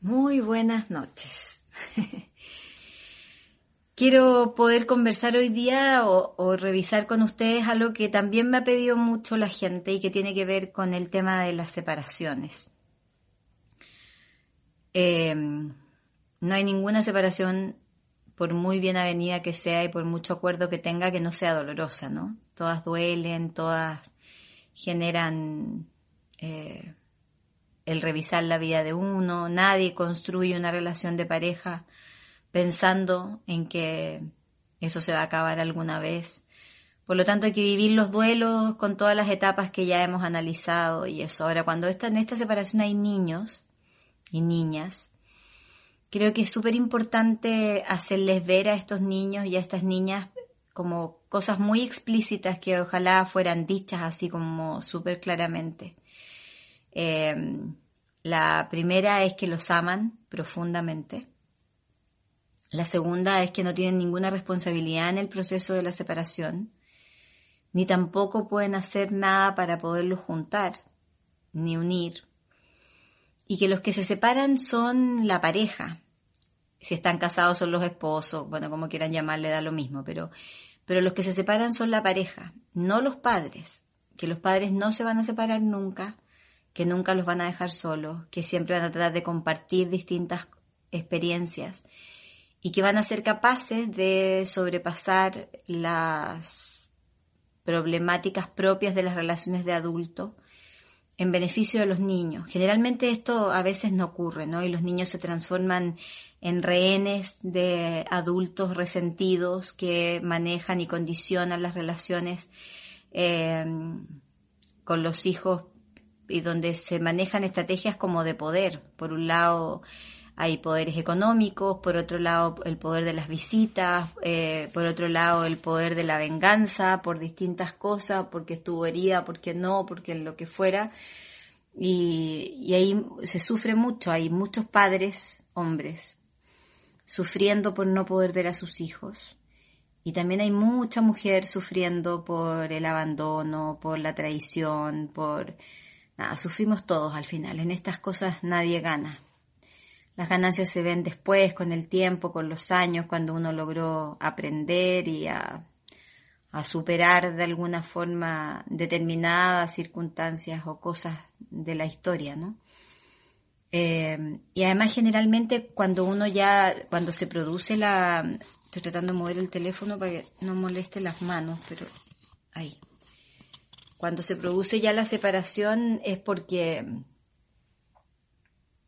Muy buenas noches. Quiero poder conversar hoy día o, revisar con ustedes algo que también me ha pedido mucho la gente y que tiene que ver con el tema de las separaciones. Em, no hay ninguna separación, por muy bien avenida que sea y por mucho acuerdo que tenga, que no sea dolorosa, ¿no? Todas duelen, todas generan eh, el revisar la vida de uno, nadie construye una relación de pareja pensando en que eso se va a acabar alguna vez. Por lo tanto, hay que vivir los duelos con todas las etapas que ya hemos analizado y eso. Ahora, cuando está en esta separación hay niños y niñas, creo que es súper importante hacerles ver a estos niños y a estas niñas como cosas muy explícitas que ojalá fueran dichas así como súper claramente. Em, la primera es que los aman profundamente. La segunda es que no tienen ninguna responsabilidad en el proceso de la separación, ni tampoco pueden hacer nada para poderlos juntar, ni unir. Y que los que se separan son la pareja. Si están casados son los esposos, bueno, como quieran llamarle da lo mismo, pero, pero los que se separan son la pareja, no los padres. Que los padres no se van a separar nunca, que nunca los van a dejar solos, que siempre van a tratar de compartir distintas experiencias y que van a ser capaces de sobrepasar las problemáticas propias de las relaciones de adulto en beneficio de los niños. Generalmente esto a veces no ocurre, ¿no? Y los niños se transforman en rehenes de adultos resentidos que manejan y condicionan las relaciones eh, con los hijos y donde se manejan estrategias como de poder. Por un lado hay poderes económicos, por otro lado el poder de las visitas, eh, por otro lado el poder de la venganza por distintas cosas, porque estuvo herida, porque no, porque lo que fuera. Y, y ahí se sufre mucho, hay muchos padres, hombres, sufriendo por no poder ver a sus hijos. Y también hay mucha mujer sufriendo por el abandono, por la traición, por Nada, sufrimos todos al final. En estas cosas nadie gana. Las ganancias se ven después, con el tiempo, con los años, cuando uno logró aprender y a, superar de alguna forma determinadas circunstancias o cosas de la historia, ¿no? Eh, y además generalmente cuando uno ya, cuando se produce la, estoy tratando de mover el teléfono para que no moleste las manos, pero ahí. Cuando se produce ya la separación es porque,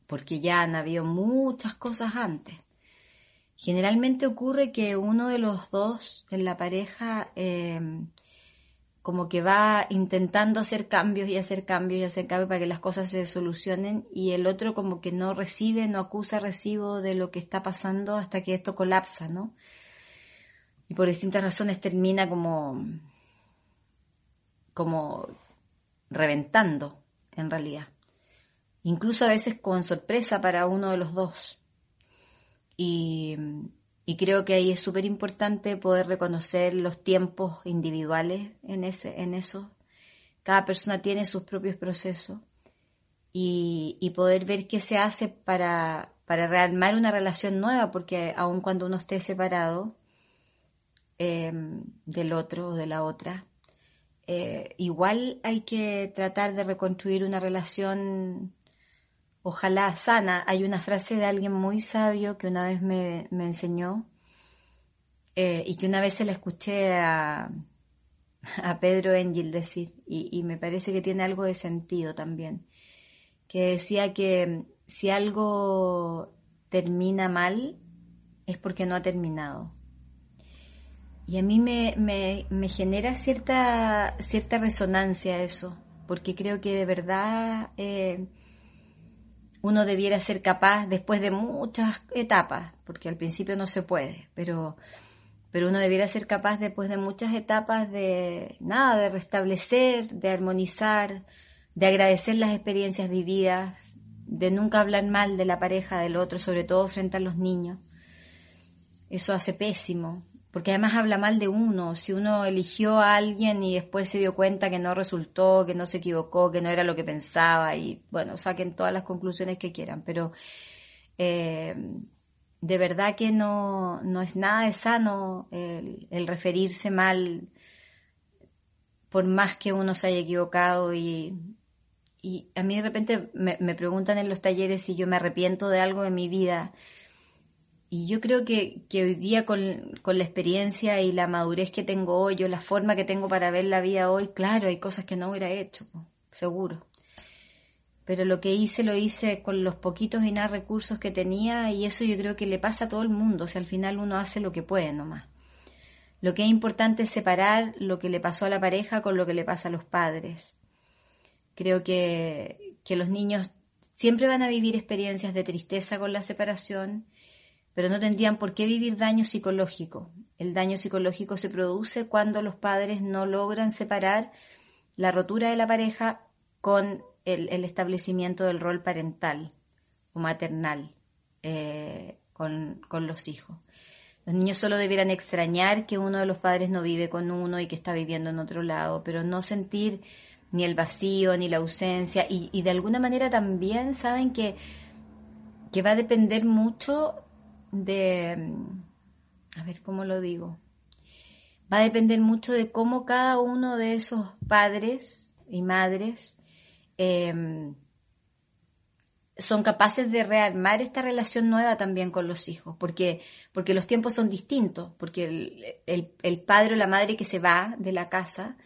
porque ya han habido muchas cosas antes. Generalmente ocurre que uno de los dos en la pareja em, como que va intentando hacer cambios y hacer cambios y hacer cambios para que las cosas se solucionen y el otro como que no recibe, no acusa recibo de lo que está pasando hasta que esto colapsa, ¿no? Y por distintas razones termina como como reventando, en realidad. Incluso a veces con sorpresa para uno de los dos. Y, creo que ahí es súper importante poder reconocer los tiempos individuales en, ese, en eso. Cada persona tiene sus propios procesos y, poder ver qué se hace para, para rearmar una relación nueva, porque aun cuando uno esté separado eh, del otro o de la otra, eh, igual hay que tratar de reconstruir una relación, ojalá sana. Hay una frase de alguien muy sabio que una vez me, enseñó eh, y que una vez se la escuché a, a Pedro Engel decir, y, y me parece que tiene algo de sentido también, que decía que si algo termina mal, es porque no ha terminado. Y a mí me, me, genera cierta, cierta resonancia eso, porque creo que de verdad eh, uno debiera ser capaz, después de muchas etapas, porque al principio no se puede, pero, pero uno debiera ser capaz después de muchas etapas de nada, de restablecer, de armonizar, de agradecer las experiencias vividas, de nunca hablar mal de la pareja del otro, sobre todo frente a los niños. Eso hace pésimo, porque además habla mal de uno. Si uno eligió a alguien y después se dio cuenta que no resultó, que no se equivocó, que no era lo que pensaba, y bueno, saquen todas las conclusiones que quieran, pero eh, de verdad que no, no es nada de sano el, referirse mal por más que uno se haya equivocado y, y a mí de repente me, me preguntan en los talleres si yo me arrepiento de algo en mi vida y yo creo que, que hoy día con, la experiencia y la madurez que tengo hoy, o la forma que tengo para ver la vida hoy, claro, hay cosas que no hubiera hecho, seguro. Pero lo que hice lo hice con los poquitos y nada recursos que tenía y eso yo creo que le pasa a todo el mundo, o sea, al final uno hace lo que puede nomás. Lo que es importante es separar lo que le pasó a la pareja con lo que le pasa a los padres. Creo que, que los niños siempre van a vivir experiencias de tristeza con la separación, pero no tendrían por qué vivir daño psicológico. El daño psicológico se produce cuando los padres no logran separar la rotura de la pareja con el, establecimiento del rol parental o maternal eh, con, con los hijos. Los niños solo debieran extrañar que uno de los padres no vive con uno y que está viviendo en otro lado, pero no sentir ni el vacío ni la ausencia y, y de alguna manera también saben que, que va a depender mucho de, mm, a ver cómo lo digo, va a depender mucho de cómo cada uno de esos padres y madres em, son capaces de rearmar esta relación nueva también con los hijos, porque, porque los tiempos son distintos, porque el, padre o la madre que se va de la casa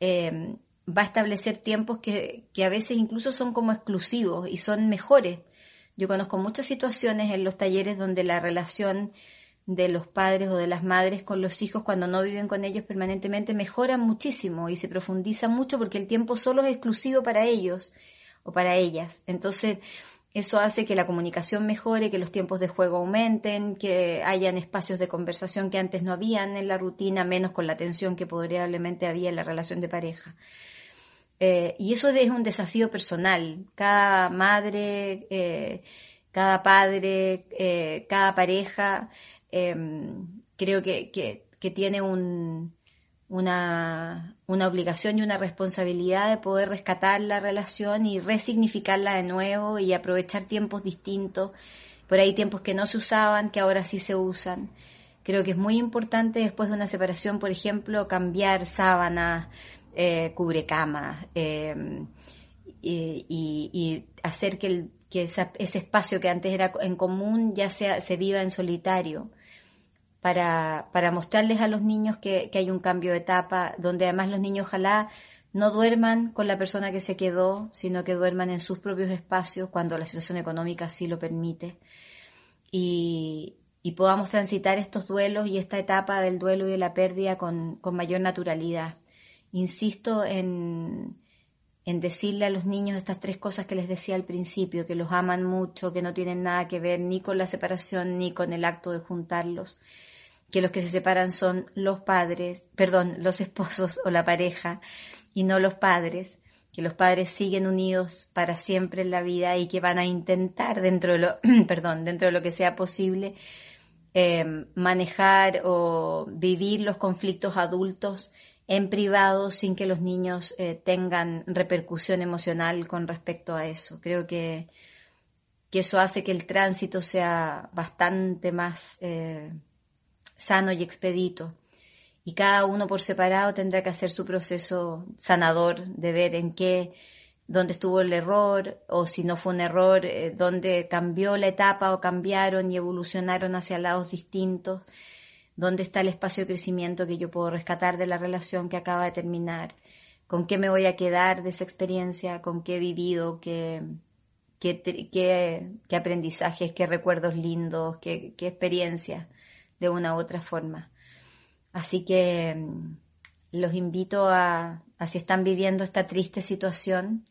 em, va a establecer tiempos que, que a veces incluso son como exclusivos y son mejores yo conozco muchas situaciones en los talleres donde la relación de los padres o de las madres con los hijos cuando no viven con ellos permanentemente mejora muchísimo y se profundiza mucho porque el tiempo solo es exclusivo para ellos o para ellas. Entonces, eso hace que la comunicación mejore, que los tiempos de juego aumenten, que hayan espacios de conversación que antes no habían en la rutina, menos con la tensión que probablemente había en la relación de pareja. Eh, y eso es un desafío personal. Cada madre, eh, cada padre, eh, cada pareja, em, creo que, tiene un, una, una, obligación y una responsabilidad de poder rescatar la relación y resignificarla de nuevo y aprovechar tiempos distintos. Por ahí tiempos que no se usaban, que ahora sí se usan. Creo que es muy importante después de una separación, por ejemplo, cambiar sábanas, eh, cubre camas em, y, hacer que, el, que ese espacio que antes era en común ya sea, se viva en solitario. Para, para mostrarles a los niños que, que hay un cambio de etapa, donde además los niños ojalá no duerman con la persona que se quedó, sino que duerman en sus propios espacios cuando la situación económica así lo permite. Y, y podamos transitar estos duelos y esta etapa del duelo y de la pérdida con, con mayor naturalidad insisto en, en decirle a los niños estas tres cosas que les decía al principio, que los aman mucho, que no tienen nada que ver ni con la separación ni con el acto de juntarlos, que los que se separan son los padres, perdón, los esposos o la pareja y no los padres, que los padres siguen unidos para siempre en la vida y que van a intentar dentro de lo, perdón, dentro de lo que sea posible eh, manejar o vivir los conflictos adultos en privado sin que los niños eh, tengan repercusión emocional con respecto a eso. Creo que, que, eso hace que el tránsito sea bastante más eh, sano y expedito. Y cada uno por separado tendrá que hacer su proceso sanador de ver en qué, dónde estuvo el error o si no fue un error, eh, dónde cambió la etapa o cambiaron y evolucionaron hacia lados distintos dónde está el espacio de crecimiento que yo puedo rescatar de la relación que acaba de terminar, con qué me voy a quedar de esa experiencia, con qué he vivido, qué, qué, qué, aprendizajes, qué recuerdos lindos, qué, qué experiencias de una u otra forma. Así que mm, los invito a, a si están viviendo esta triste situación,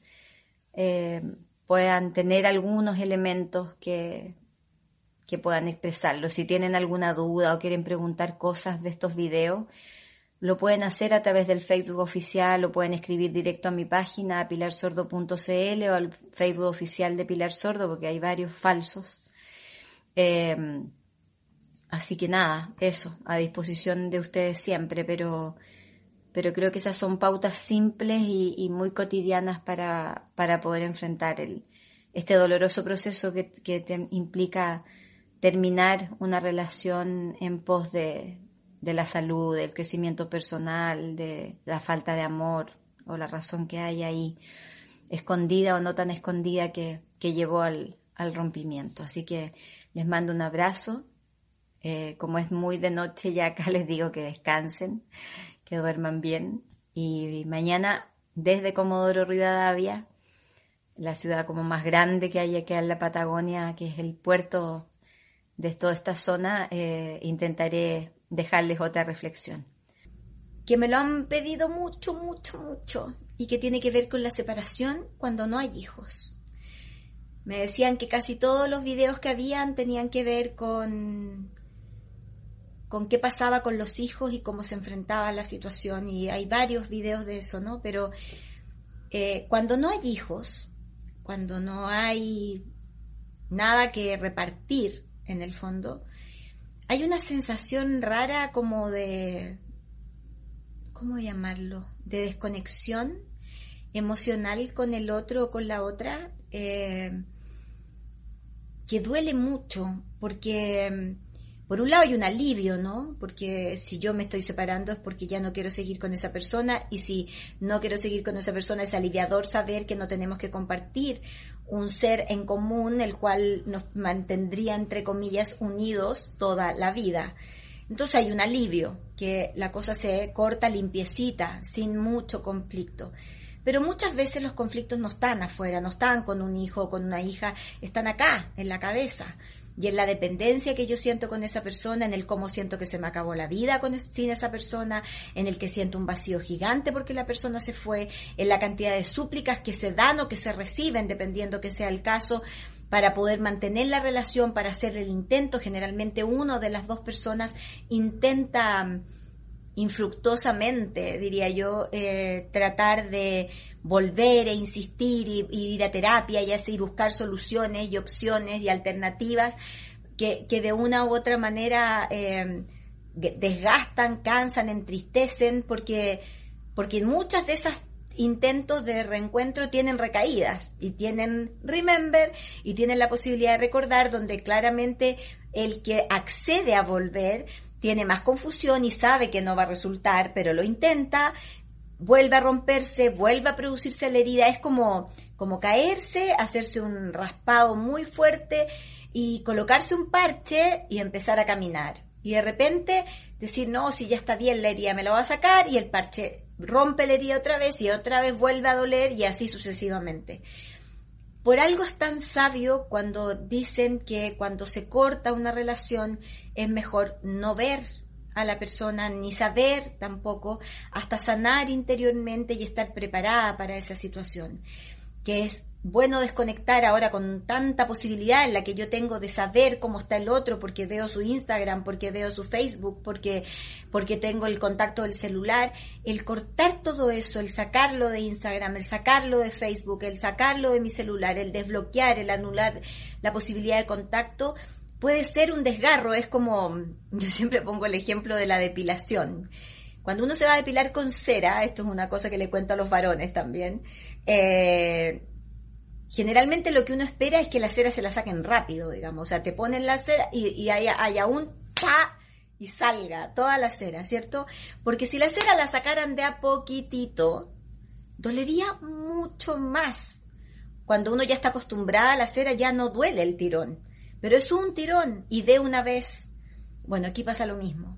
eh, puedan tener algunos elementos que, que puedan expresarlo. Si tienen alguna duda o quieren preguntar cosas de estos videos, lo pueden hacer a través del Facebook oficial o pueden escribir directo a mi página pilarsordo.cl o al Facebook oficial de Pilar Sordo porque hay varios falsos. Eh, así que nada, eso, a disposición de ustedes siempre, pero, pero creo que esas son pautas simples y, muy cotidianas para, para, poder enfrentar el, este doloroso proceso que, que implica terminar una relación en pos de, de la salud, del crecimiento personal, de la falta de amor o la razón que hay ahí, escondida o no tan escondida que, llevó al, rompimiento. Así que les mando un abrazo. Eh, como es muy de noche, ya acá les digo que descansen, que duerman bien. Y mañana, desde Comodoro Rivadavia, la ciudad como más grande que hay aquí en la Patagonia, que es el puerto de toda esta zona, eh, intentaré dejarles otra reflexión. Que me lo han pedido mucho, mucho, mucho y que tiene que ver con la separación cuando no hay hijos. Me decían que casi todos los videos que habían tenían que ver con con qué pasaba con los hijos y cómo se enfrentaba la situación y hay varios videos de eso, ¿no? Pero eh, cuando no hay hijos, cuando no hay nada que repartir en el fondo, hay una sensación rara como de, ¿cómo llamarlo? De desconexión emocional con el otro o con la otra, eh, que duele mucho, porque por un lado hay un alivio, ¿no? Porque si yo me estoy separando es porque ya no quiero seguir con esa persona y si no quiero seguir con esa persona es aliviador saber que no tenemos que compartir un ser en común el cual nos mantendría entre comillas unidos toda la vida. Entonces hay un alivio, que la cosa se corta limpiecita, sin mucho conflicto. Pero muchas veces los conflictos no están afuera, no están con un hijo o con una hija, están acá, en la cabeza y en la dependencia que yo siento con esa persona, en el cómo siento que se me acabó la vida con, sin esa persona, en el que siento un vacío gigante porque la persona se fue, en la cantidad de súplicas que se dan o que se reciben, dependiendo que sea el caso, para poder mantener la relación, para hacer el intento. Generalmente uno de las dos personas intenta infructuosamente, diría yo, eh, tratar de volver e insistir y, ir a terapia y así buscar soluciones y opciones y alternativas que, que de una u otra manera eh, desgastan, cansan, entristecen, porque, porque muchas de esas intentos de reencuentro tienen recaídas y tienen remember y tienen la posibilidad de recordar donde claramente el que accede a volver tiene más confusión y sabe que no va a resultar, pero lo intenta, vuelve a romperse, vuelve a producirse la herida, es como, como caerse, hacerse un raspado muy fuerte y colocarse un parche y empezar a caminar. Y de repente decir, no, si ya está bien la herida, me lo va a sacar y el parche rompe la herida otra vez y otra vez vuelve a doler y así sucesivamente. Por algo es tan sabio cuando dicen que cuando se corta una relación es mejor no ver a la persona ni saber tampoco hasta sanar interiormente y estar preparada para esa situación, que es bueno desconectar ahora con tanta posibilidad en la que yo tengo de saber cómo está el otro porque veo su Instagram, porque veo su Facebook, porque, porque tengo el contacto del celular, el cortar todo eso, el sacarlo de Instagram, el sacarlo de Facebook, el sacarlo de mi celular, el desbloquear, el anular la posibilidad de contacto, puede ser un desgarro, es como, yo siempre pongo el ejemplo de la depilación. Cuando uno se va a depilar con cera, esto es una cosa que le cuento a los varones también, eh, generalmente lo que uno espera es que la cera se la saquen rápido, digamos. O sea, te ponen la cera y, haya, un pa y salga toda la cera, ¿cierto? Porque si la cera la sacaran de a poquitito, dolería mucho más. Cuando uno ya está acostumbrada a la cera ya no duele el tirón. Pero es un tirón y de una vez. Bueno, aquí pasa lo mismo.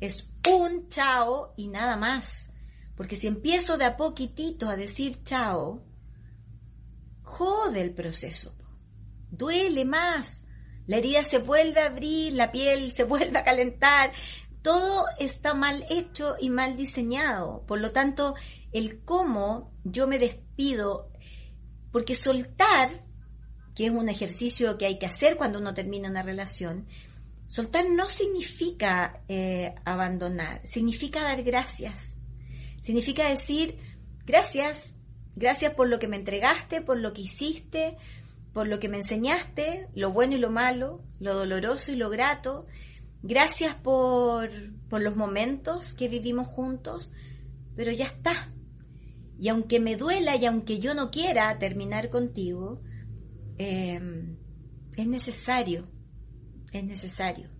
Es un chao y nada más. Porque si empiezo de a poquitito a decir chao, jode el proceso. duele más. La herida se vuelve a abrir, la piel se vuelve a calentar. Todo está mal hecho y mal diseñado. Por lo tanto, el cómo yo me despido, porque soltar, que es un ejercicio que hay que hacer cuando uno termina una relación, soltar no significa eh, abandonar, significa dar gracias. Significa decir, gracias, gracias por lo que me entregaste, por lo que hiciste, por lo que me enseñaste, lo bueno y lo malo, lo doloroso y lo grato. Gracias por, por los momentos que vivimos juntos, pero ya está. Y aunque me duela y aunque yo no quiera terminar contigo, em, es necesario, es necesario.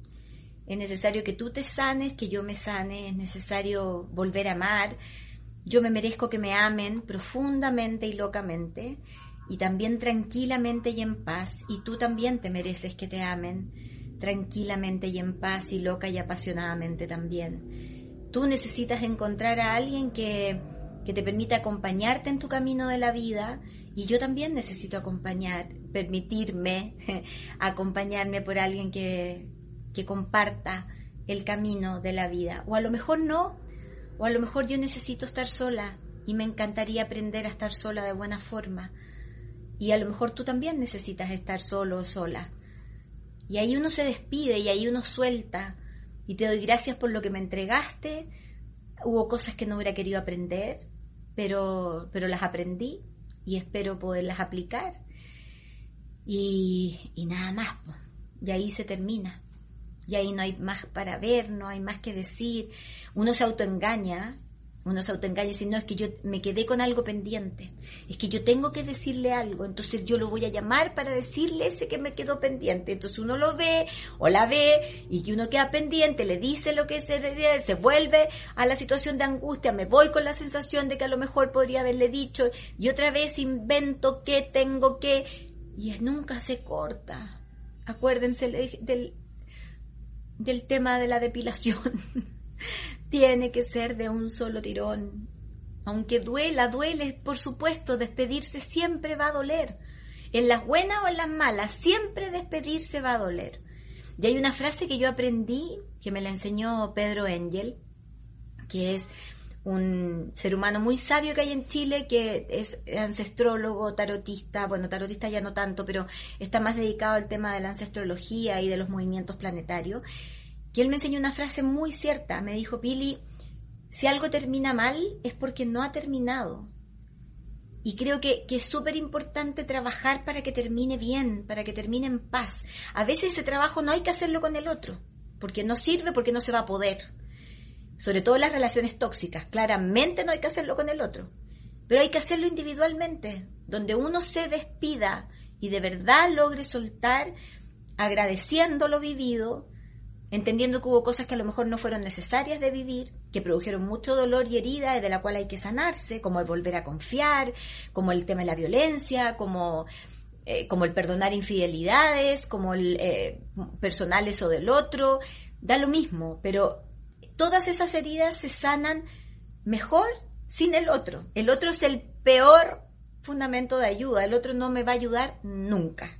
Es necesario que tú te sanes, que yo me sane, es necesario volver a amar. Yo me merezco que me amen profundamente y locamente y también tranquilamente y en paz, y tú también te mereces que te amen tranquilamente y en paz y loca y apasionadamente también. Tú necesitas encontrar a alguien que, que te permita acompañarte en tu camino de la vida y yo también necesito acompañar, permitirme acompañarme por alguien que, que comparta el camino de la vida. O a lo mejor no, o a lo mejor yo necesito estar sola y me encantaría aprender a estar sola de buena forma y a lo mejor tú también necesitas estar solo o sola. Y ahí uno se despide y ahí uno suelta. Y te doy gracias por lo que me entregaste. Hubo cosas que no hubiera querido aprender, pero, pero las aprendí y espero poderlas aplicar. Y, y nada más. Y ahí se termina. Y ahí no hay más para ver, no hay más que decir. Uno se autoengaña uno se autoengaña y dice, no, es que yo me quedé con algo pendiente, es que yo tengo que decirle algo, entonces yo lo voy a llamar para decirle ese que me quedó pendiente. Entonces uno lo ve o la ve y que uno queda pendiente, le dice lo que se, se vuelve a la situación de angustia, me voy con la sensación de que a lo mejor podría haberle dicho y otra vez invento que tengo que y es, nunca se corta. Acuérdense del, del tema de la depilación. tiene que ser de un solo tirón. Aunque duela, duele, por supuesto, despedirse siempre va a doler. En las buenas o en las malas, siempre despedirse va a doler. Y hay una frase que yo aprendí, que me la enseñó Pedro Engel, que es un ser humano muy sabio que hay en Chile, que es ancestrólogo, tarotista, bueno, tarotista ya no tanto, pero está más dedicado al tema de la ancestrología y de los movimientos planetarios que él me enseñó una frase muy cierta. Me dijo, Pili, si algo termina mal es porque no ha terminado. Y creo que, que es súper importante trabajar para que termine bien, para que termine en paz. A veces ese trabajo no hay que hacerlo con el otro, porque no sirve, porque no se va a poder. Sobre todo las relaciones tóxicas, claramente no hay que hacerlo con el otro, pero hay que hacerlo individualmente, donde uno se despida y de verdad logre soltar agradeciendo lo vivido, entendiendo que hubo cosas que a lo mejor no fueron necesarias de vivir, que produjeron mucho dolor y herida y de la cual hay que sanarse, como el volver a confiar, como el tema de la violencia, como, eh, como el perdonar infidelidades, como el eh, personales o del otro, da lo mismo, pero todas esas heridas se sanan mejor sin el otro. El otro es el peor fundamento de ayuda, el otro no me va a ayudar nunca,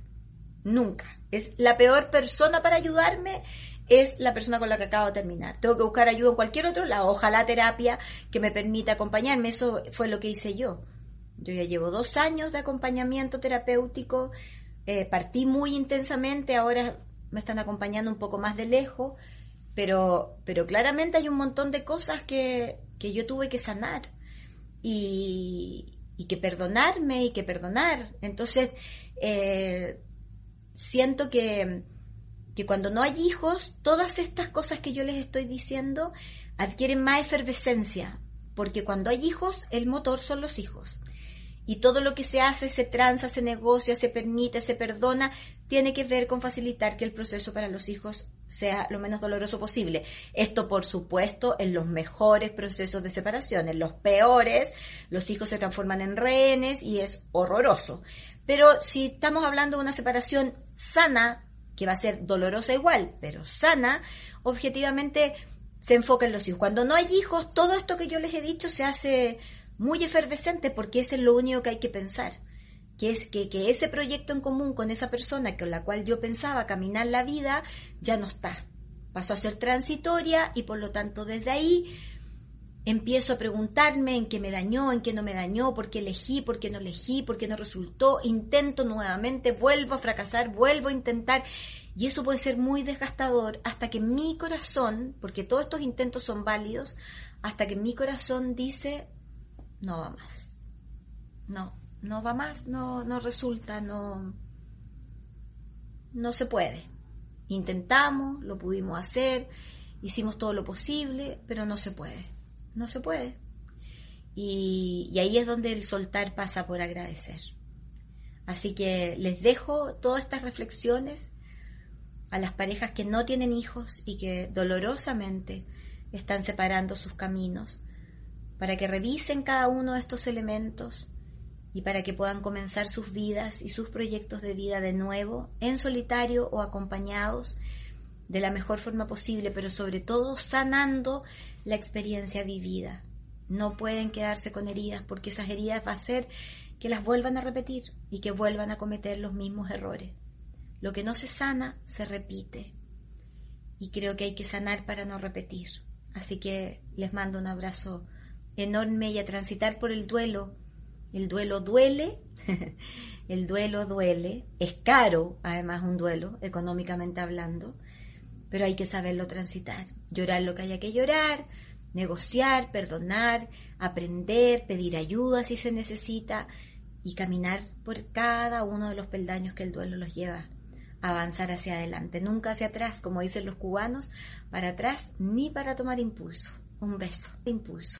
nunca. Es la peor persona para ayudarme, es la persona con la que acabo de terminar. Tengo que buscar ayuda en cualquier otro ojalá terapia que me permita acompañarme. Eso fue lo que hice yo. Yo ya llevo dos años de acompañamiento terapéutico, eh, partí muy intensamente, ahora me están acompañando un poco más de lejos, pero, pero claramente hay un montón de cosas que, que yo tuve que sanar y, y que perdonarme y que perdonar. Entonces, eh, siento que que cuando no hay hijos, todas estas cosas que yo les estoy diciendo adquieren más efervescencia, porque cuando hay hijos, el motor son los hijos. Y todo lo que se hace, se tranza, se negocia, se permite, se perdona, tiene que ver con facilitar que el proceso para los hijos sea lo menos doloroso posible. Esto, por supuesto, en los mejores procesos de separación. En los peores, los hijos se transforman en rehenes y es horroroso. Pero si estamos hablando de una separación sana, que va a ser dolorosa igual, pero sana, objetivamente se enfoca en los hijos. Cuando no hay hijos, todo esto que yo les he dicho se hace muy efervescente porque eso es lo único que hay que pensar. Que es que, que ese proyecto en común con esa persona con la cual yo pensaba caminar la vida ya no está. Pasó a ser transitoria y por lo tanto desde ahí empiezo a preguntarme en qué me dañó, en qué no me dañó, por qué elegí, por qué no elegí, por qué no resultó, intento nuevamente, vuelvo a fracasar, vuelvo a intentar. Y eso puede ser muy desgastador hasta que mi corazón, porque todos estos intentos son válidos, hasta que mi corazón dice, no va más. No, no va más, no, no resulta, no, no se puede. Intentamos, lo pudimos hacer, hicimos todo lo posible, pero no se puede no se puede. Y, ahí es donde el soltar pasa por agradecer. Así que les dejo todas estas reflexiones a las parejas que no tienen hijos y que dolorosamente están separando sus caminos, para que revisen cada uno de estos elementos y para que puedan comenzar sus vidas y sus proyectos de vida de nuevo, en solitario o acompañados, de la mejor forma posible, pero sobre todo sanando la experiencia vivida. No pueden quedarse con heridas porque esas heridas va a hacer que las vuelvan a repetir y que vuelvan a cometer los mismos errores. Lo que no se sana se repite y creo que hay que sanar para no repetir. Así que les mando un abrazo enorme y a transitar por el duelo. El duelo duele, el duelo duele, es caro además un duelo, económicamente hablando, pero hay que saberlo transitar, llorar lo que haya que llorar, negociar, perdonar, aprender, pedir ayuda si se necesita y caminar por cada uno de los peldaños que el duelo los lleva avanzar hacia adelante, nunca hacia atrás, como dicen los cubanos, para atrás ni para tomar impulso. Un beso, impulso.